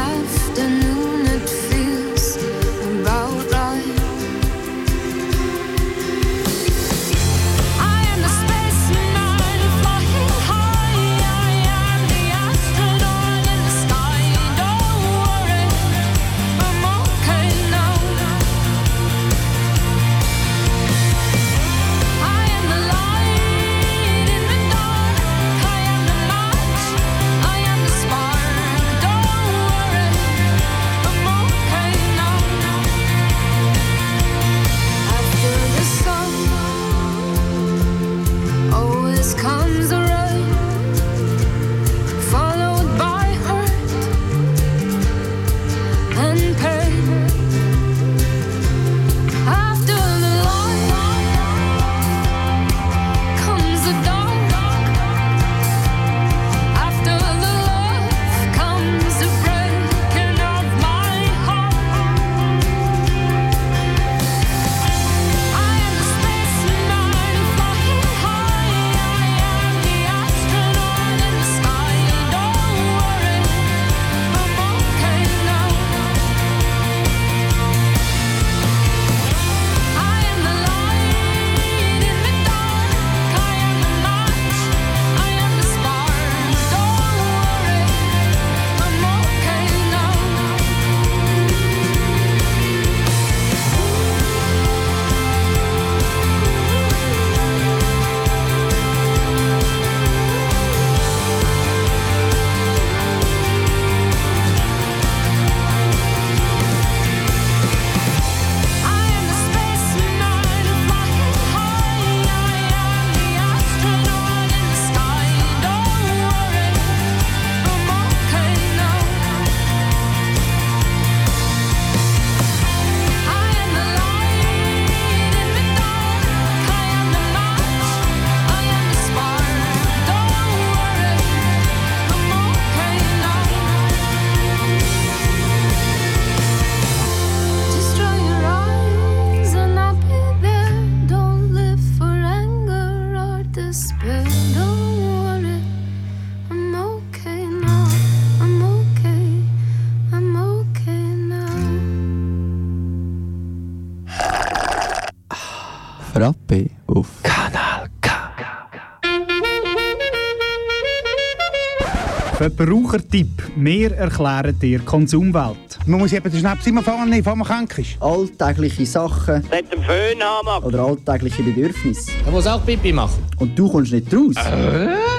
Verbrauchertipp. Wir erklären dir Konsumwelt. Man muss eben den Schnaps immer vorne nehmen, bevor man krank ist. Alltägliche Sachen Mit dem Föhn haben. oder alltägliche Bedürfnisse. Er muss auch Pipi machen. Und du kommst nicht raus?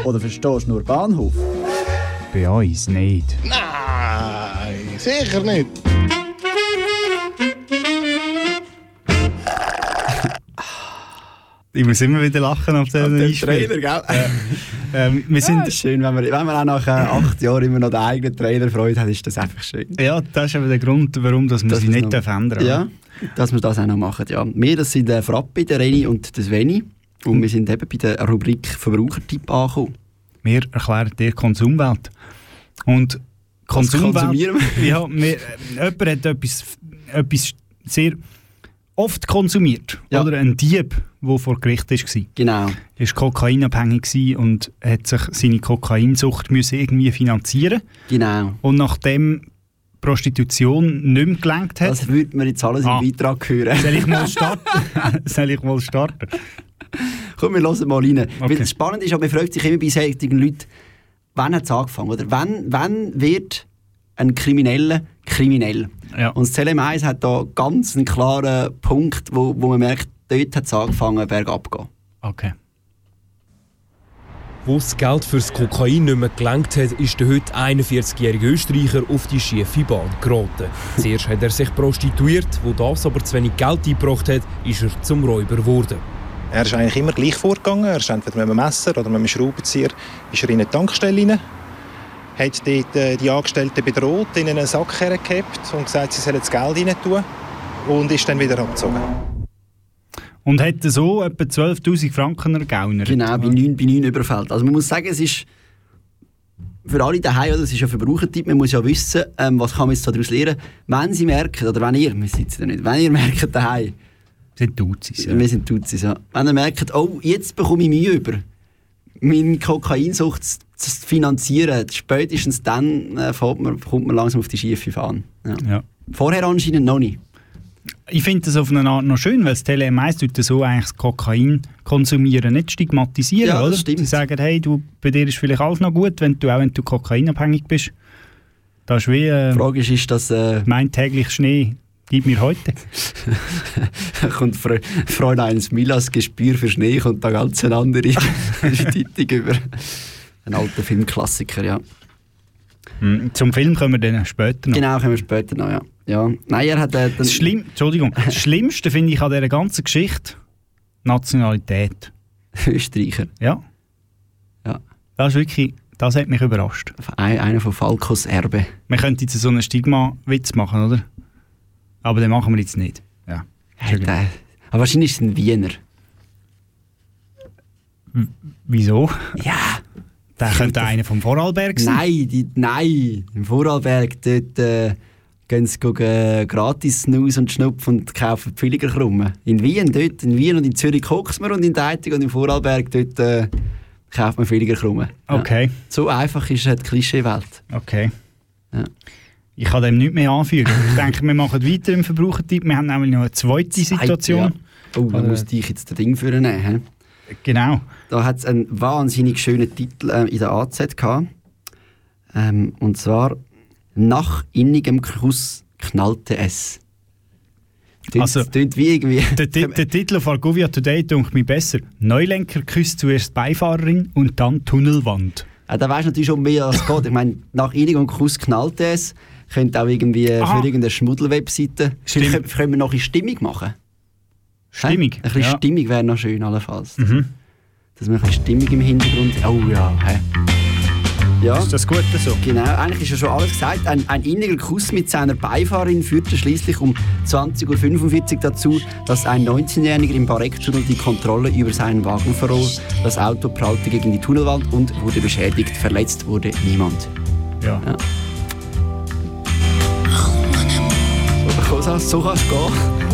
Oder verstehst nur Bahnhof? Bei uns nicht. Nein, sicher nicht. Ich muss immer wieder lachen auf den Einspiel. Trailer, gell? Ähm, wir sind, Ja, schön, wenn man, wenn man auch nach äh, acht Jahren immer noch den eigenen Trailer freut hat, ist das einfach schön. ja, das ist eben der Grund, warum dass wir Dass sie nicht ändern Ja, dass wir das auch noch machen, ja. Wir, das sind der Frappi, der Reni und der Sveni. Und wir sind eben bei der Rubrik Verbrauchertipp angekommen. Wir erklären dir Konsumwelt. Und Konsumwelt... ja, wir, äh, jemand hat etwas, etwas sehr oft konsumiert. Ja. Oder ein Dieb, der vor Gericht war. Genau. Er war kokainabhängig und hat sich seine Kokainsucht müssen irgendwie finanzieren Genau. Und nachdem Prostitution nicht mehr gelenkt hat... Das würde man jetzt alles Ah. im Beitrag hören. Soll ich mal starten? Soll ich mal starten? Komm, wir hören mal rein. Okay. das Spannende ist, aber man fragt sich immer bei solchen Leuten, wann hat es angefangen? Oder wann, wann wird ein Krimineller kriminell? Ja. Und das Zelem 1 hat da ganz einen klaren Punkt, wo, wo man merkt, dort hat es angefangen, bergab zu gehen. Okay. Wo das Geld fürs Kokain nicht mehr gelangt hat, ist der heute 41-jährige Österreicher auf die schiefe Bahn geraten. Zuerst hat er sich prostituiert, wo das aber zu wenig Geld eingebracht hat, ist er zum Räuber geworden. Er ist eigentlich immer gleich vorgegangen. Er ist entweder mit einem Messer oder mit einem Schraubenzieher ist er in eine Tankstelle rein, hat dort äh, die Angestellten bedroht, in einen Sack hergehabt und gesagt, sie sollen das Geld rein tun und ist dann wieder abgezogen. Und hat so etwa 12'000 Franken ergaunert. Genau, bei neun, bei neun Überfällen. Also man muss sagen, es ist für alle daheim, oder? es ist ein Verbrauchertipp, man muss ja wissen, ähm, was kann man jetzt daraus lernen. Wenn sie merken, oder wenn ihr, wir sitzen da nicht, wenn ihr merkt daheim, sind Duzis, ja. Wir sind Duzis, ja. Wenn ihr merkt, oh, jetzt bekomme ich Mühe über, meine Kokainsucht zu finanzieren, spätestens dann äh, man, kommt man langsam auf die schiefe Fahne. Ja. Ja. Vorher anscheinend noch nicht. Ich finde das auf eine Art noch schön, weil das TLMS tut so eigentlich das Kokain konsumieren nicht stigmatisieren, Ja, oder? stimmt. Sie sagen, hey, du, bei dir ist vielleicht alles noch gut, wenn du auch wenn du kokainabhängig bist. Das ist wie... Äh, Die Frage ist, ist das... Äh, mein täglich Schnee, gib mir heute. kommt Fre Fräulein Milas Gespür für Schnee kommt da ganz eine andere Bedeutung über. Ein alter Filmklassiker, ja. Hm, Zum Film kommen wir dann später noch. Genau, kommen wir später noch, ja. ja. Nein, er hat... Äh, Das, Schlimm, Entschuldigung, das Schlimmste finde ich an dieser ganzen Geschichte Nationalität. Österreicher. Ja. Ja. Das ist wirklich, das hat mich überrascht. Ein, einer von Falcos Erbe. Man könnte jetzt so einen Stigma-Witz machen, oder? Aber den machen wir jetzt nicht. Ja. Hey, der, aber wahrscheinlich ist es ein Wiener. Wieso? Ja. Der könnte einer vom Vorarlberg sein. Nein, die, nein, im Vorarlberg, dort äh, gehen sie gucken, gratis Snus und Schnupf und kaufen billiger Krumme. In Wien, dort, in Wien und in Zürich kocht man und in Deitig und im Vorarlberg, dort äh, kauft man billiger Krumme. Ja. Okay. So einfach ist halt die Klischeewelt. Okay. Ja. Ich kann dem nicht mehr anfügen. ich denke, wir machen weiter im Verbrauchertipp. Wir haben nämlich noch eine zweite Situation. Ja. Oh, da Oder- muss ich jetzt das Ding für nehmen. Genau. Da hat es einen wahnsinnig schönen Titel äh, in der AZ gehabt. Ähm, und zwar «Nach innigem Kuss knallte es». Tönt, Also- tönt wie irgendwie... Der, der Titel auf Argovia Today dunkt mir besser. Neulenker küsst zuerst Beifahrerin und dann Tunnelwand. Ja, da weisst du natürlich schon mehr, als es geht. Ich meine, «Nach innigem Kuss knallte es» könnte auch irgendwie Aha. für irgendeine Schmuddel-Webseite... Können wir noch in Stimmung machen. Stimmung? Hä? Ein bisschen Ja. Stimmung wäre noch schön, allenfalls. Mhm. Dass wir ein bisschen Stimmung im Hintergrund... Oh ja, hä? Ja. Ist das gut so? Genau, eigentlich ist ja schon alles gesagt. Ein, ein inniger Kuss mit seiner Beifahrerin führte schließlich um 20.45 Uhr dazu, dass ein 19-Jähriger im Barecktunnel die Kontrolle über seinen Wagen verlor. Das Auto prallte gegen die Tunnelwand und wurde beschädigt. Verletzt wurde niemand. Ja. Ja. So, so kannst du gehen.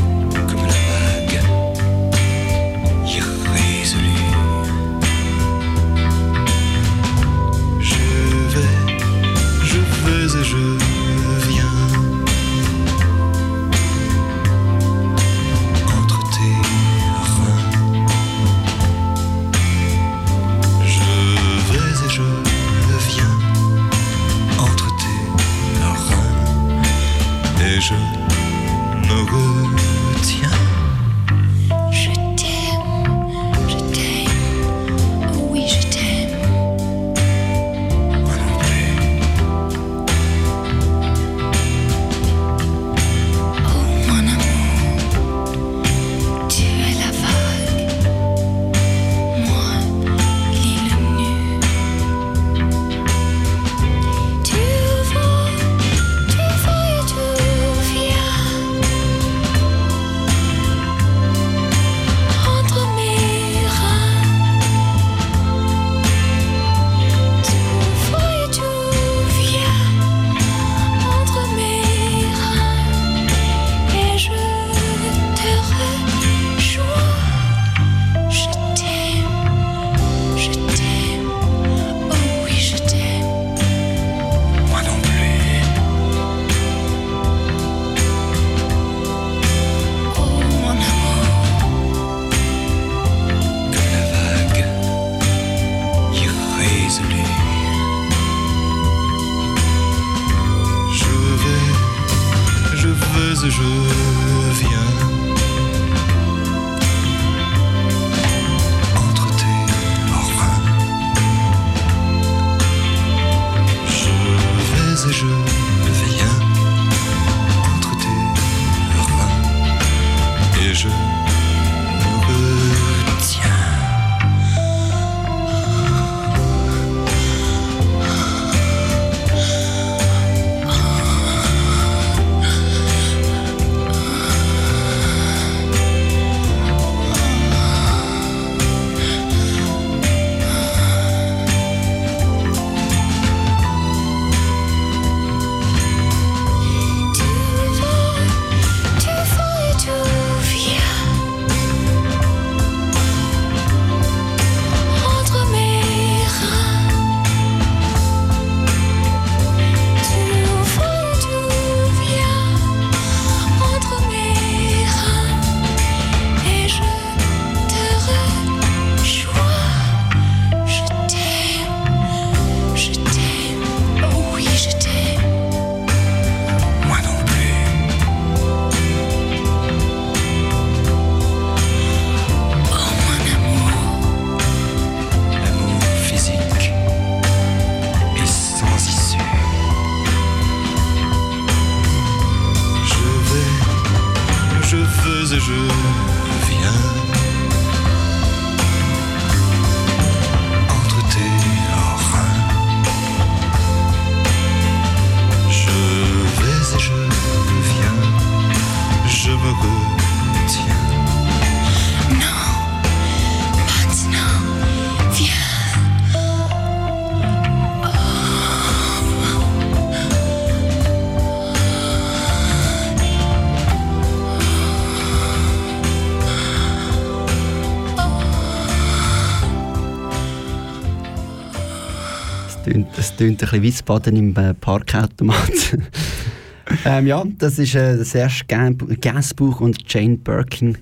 Tönt, das ein bisschen wie das Baden im äh, Parkautomat. ähm, ja, das ist äh, Serge Gainsbourg- Gainsbourg und Jane Birkin,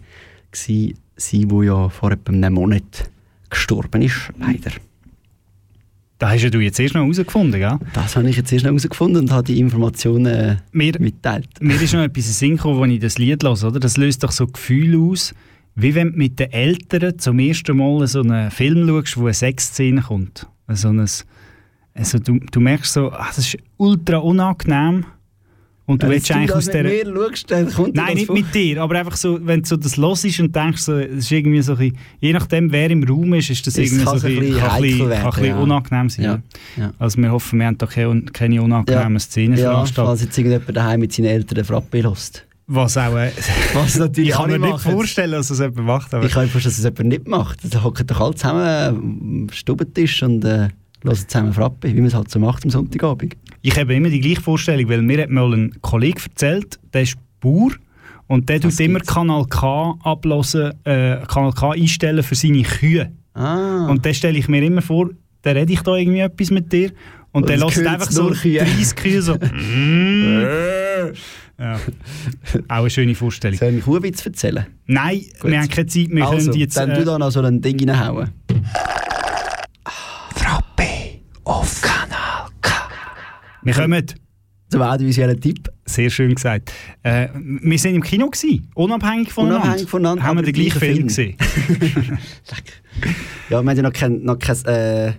gsi, sie, die ja vor etwa einem Monat gestorben ist, leider. Da hast ja du jetzt erst noch herausgefunden, gell? Das habe ich jetzt erst noch herausgefunden und habe die Informationen äh, mitteilt. Mir ist noch etwas in Sinn gekommen, als ich das Lied höre, oder? Das löst doch so Gefühle aus, wie wenn du mit den Eltern zum ersten Mal so einen Film schaust, wo eine Sexszene kommt. So ein, also du, du merkst so, ah, das ist ultra unangenehm. Und du Wenn willst eigentlich aus der... mir schaust, dann kommt Nein, nicht vor. mit dir, aber einfach so, wenn du so das hörst und denkst, so, es ist irgendwie so ein bisschen, je nachdem, wer im Raum ist, ist das Es irgendwie so ein bisschen kann ein bisschen, heikel kann ein werden, bisschen ja. unangenehm sein. Ja, ja. ja. Also wir hoffen, wir haben da keine, keine unangenehmen Szenen Ja, veranstaltet. falls jetzt irgendjemand daheim mit seinen Eltern Frappe lässt. Was auch... Äh, Was natürlich ich kann mir nicht vorstellen, dass das jemand macht. Aber Ich kann mir vorstellen, dass das jemand nicht macht. Da hocken doch alle zusammen am Stubentisch und äh, hören zusammen Frappe, wie man es halt so macht am Sonntagabend. Ich habe immer die gleiche Vorstellung, weil mir hat mal ein Kollege erzählt, der ist Bauer und der tut immer Kanal K ablassen, äh, Kanal K einstellen für seine Kühe. Ah. Und dann stelle ich mir immer vor, dann rede ich da irgendwie etwas mit dir und Und dann es lässt einfach so Kühe. 30 Kühe so. mm. ja. Auch eine schöne Vorstellung. Soll ich Kuhwitz erzählen? Nein, Gut. wir haben keine Zeit, wir also, können jetzt... dann äh, du da noch so ein Ding reinhauen. Auf Kanal K. Wir kommen. Zum audiovisuellen Tipp. Sehr schön gesagt. Äh, wir sind im Kino gewesen, unabhängig voneinander. Unabhängig voneinander, Haben wir den gleichen Film Film. gesehen. Ja, wir haben ja noch keinen noch kein, äh,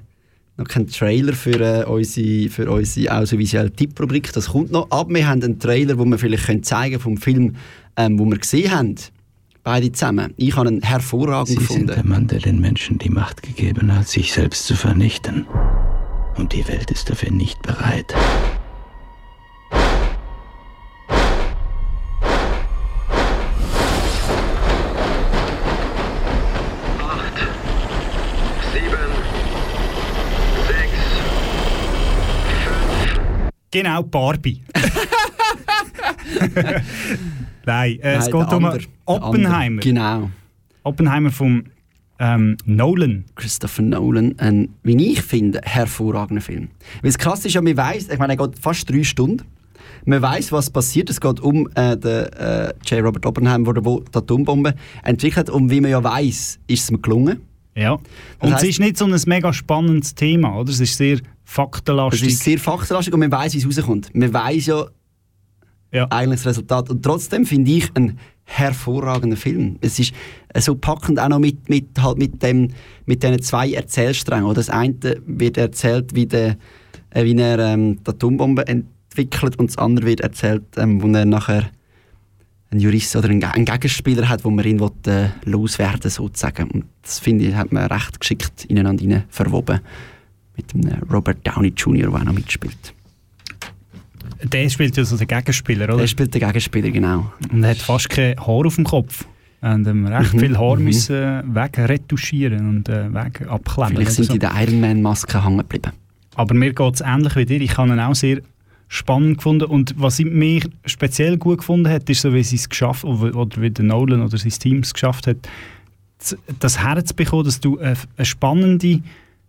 noch keinen Trailer für, äh, unsere, für unsere audiovisuelle Tipprubrik. Das kommt noch. Aber wir haben einen Trailer, wo wir vielleicht können zeigen vom Film, ähm, wo wir gesehen haben. Beide zusammen. Ich habe ihn hervorragend Sie gefunden. sind der Mann, der den Menschen die Macht gegeben hat, sich selbst zu vernichten. Und die Welt ist dafür nicht bereit. Genau, Barbie. Nein, äh, es Nein, geht der um andere. Oppenheimer. Genau. Oppenheimer vom ähm, Nolan. Christopher Nolan, ein, wie ich finde, hervorragender Film. Weil es krass ist ja, man weiss, ich meine, er geht fast drei Stunden. Man weiß, was passiert. Es geht um äh, den äh, J. Robert Oppenheimer, der wo die Atombombe entwickelt. Und wie man ja weiß, ist es ihm gelungen. Ja. Das Und heisst- es ist nicht so ein mega spannendes Thema, oder? Es ist sehr Es faktenlastig. ist sehr faktenlastig und man weiß, wie es rauskommt. Man weiß ja, eigentlich das Resultat. Und trotzdem finde ich ein hervorragender Film. Es ist äh, so packend auch noch mit, mit, halt mit, dem, mit diesen zwei Erzählsträngen. Das eine wird erzählt, wie, der, äh, wie er ähm, die Atombombe entwickelt und das andere wird erzählt, ähm, wo er nachher einen Jurist oder einen, einen Gegenspieler hat, wo man ihn will, äh, loswerden sozusagen. Und das finde ich, hat man recht geschickt ineinander verwoben. Mit dem Robert Downey Jr., der auch noch mitspielt. Der spielt ja so den Gegenspieler, oder? Der spielt den Gegenspieler, genau. Und er hat fast kein Haar auf dem Kopf. Und ähm, recht Mhm, viel Haar mhm. müssen äh, wegretuschieren und äh, weg abklemmen. Vielleicht oder sind so. die der Iron Man-Maske hängen geblieben. Aber mir geht es ähnlich wie dir. Ich habe ihn auch sehr spannend gefunden. Und was ich mir speziell gut gefunden hat, ist so, wie sie es geschafft oder, oder wie der Nolan oder sein Team es geschafft hat, das herzubekommen, dass du eine, eine spannende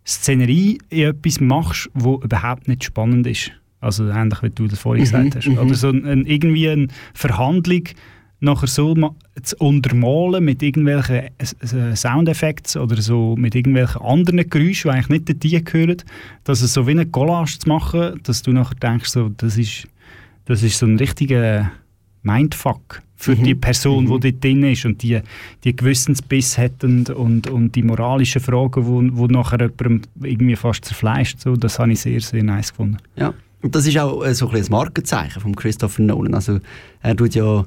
Szenerie in etwas machst, wo überhaupt nicht spannend ist. Also ähnlich wie du das vorhin Mhm, gesagt hast. mhm. Oder so ein, irgendwie eine Verhandlung nachher so zu untermalen mit irgendwelchen äh, Soundeffekten oder so mit irgendwelchen anderen Geräuschen, die eigentlich nicht dazu gehören, dass es so wie eine Collage zu machen, dass du nachher denkst, so, das, ist, das ist so ein richtiger Mindfuck für Mhm. die Person, Mhm. die dort drin ist und die, die Gewissensbiss hat und, und, und die moralischen Fragen, wo, wo nachher jemandem irgendwie fast zerfleischt. So, das habe ich sehr, sehr nice gefunden. Ja. Und das ist auch äh, so ein das Markenzeichen von Christopher Nolan. Also, er tut ja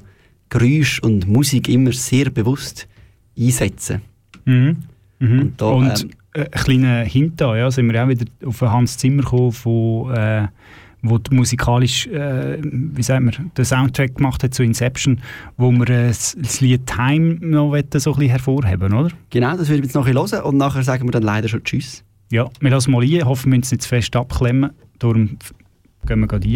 Geräusch und Musik immer sehr bewusst einsetzen. Mhm. Mhm. Und da, Und ähm, äh, ein kleiner Hint da, ja, sind wir auch wieder auf Hans Zimmer gekommen, von, äh, wo musikalisch, äh, wie sagt man, den Soundtrack gemacht hat zu Inception, wo wir äh, das, Lied Time noch wollen, so ein bisschen hervorheben, oder? Genau, das würde ich jetzt noch ein bisschen hören und nachher sagen wir dann leider schon Tschüss. Ja, wir lassen mal ein, hoffen wir uns nicht zu fest abklemmen, darum gehen wir gerade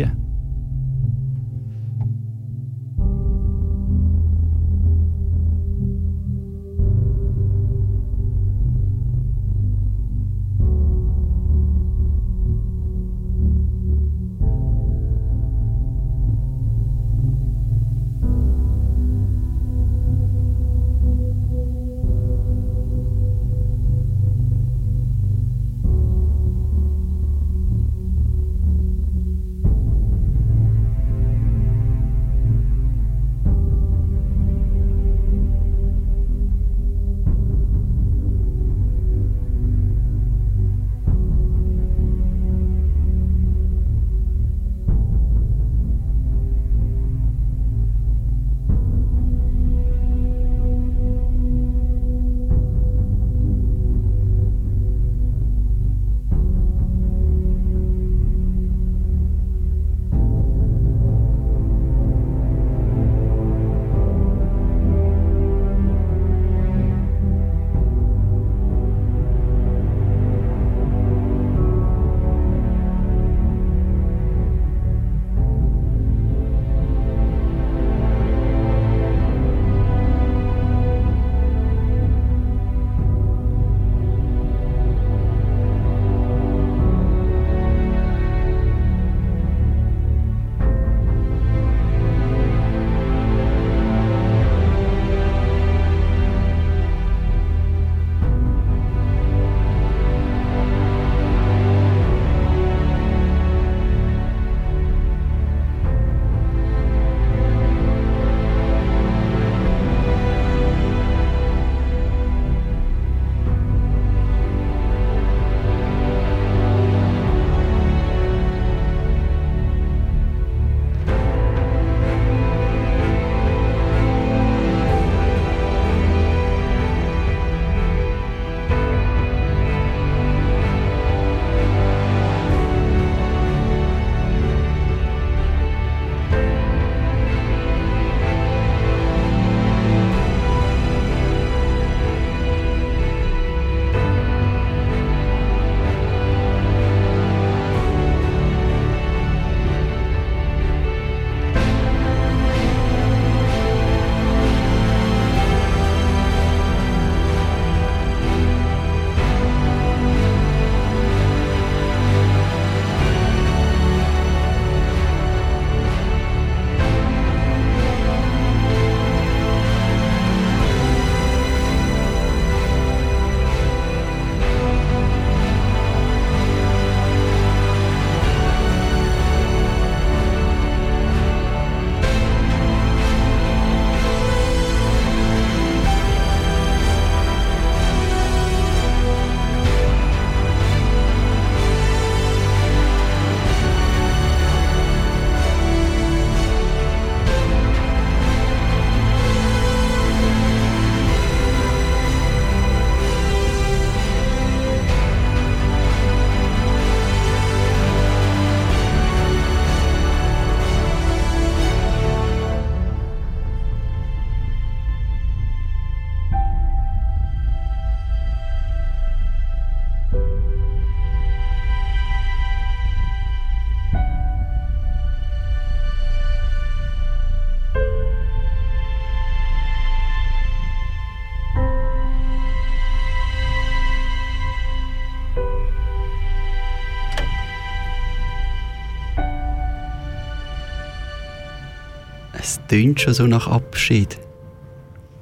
tönt schon so nach Abschied.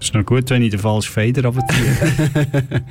Es ist noch gut, wenn ich den falschen Fader abziehe.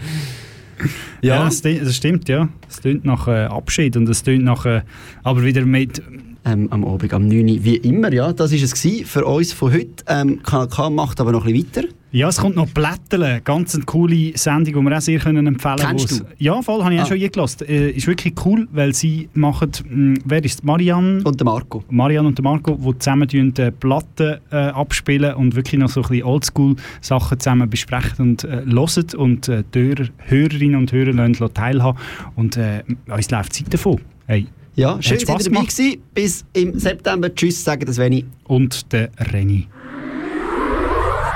ja, ja das, das, stimmt, ja. Es tönt nach äh, Abschied und es tönt nach, äh, aber wieder mit... Ähm, am Abend, am 9 Uhr, wie immer, ja. Das war es gewesen für uns von heute. Ähm, KK macht aber noch ein bisschen weiter. Ja, es kommt noch Blätterle, ganz eine coole Sendung, die wir auch sehr können empfehlen können. Kennst du? Ja, voll, habe ich ah. auch schon eingelassen. Äh, ist wirklich cool, weil sie machen, mh, hm, wer ist Marianne? Und der Marco. Marianne und der Marco, die zusammen die Platten äh, abspielen und wirklich noch so ein bisschen Oldschool-Sachen zusammen besprechen und äh, hören und äh, die Hörer, Hörerinnen und Hörer lassen teilhaben und äh, uns läuft Zeit davon. Hey. Ja, schön, dass ihr dabei gewesen. Bis im September. Tschüss, sagen das Veni. Und der Renny.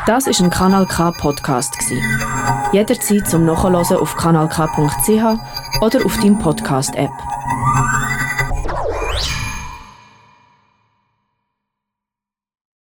Das ist ein Kanal K Podcast Jederzeit zum Nachhören auf kanalk.ch oder auf deinem Podcast App.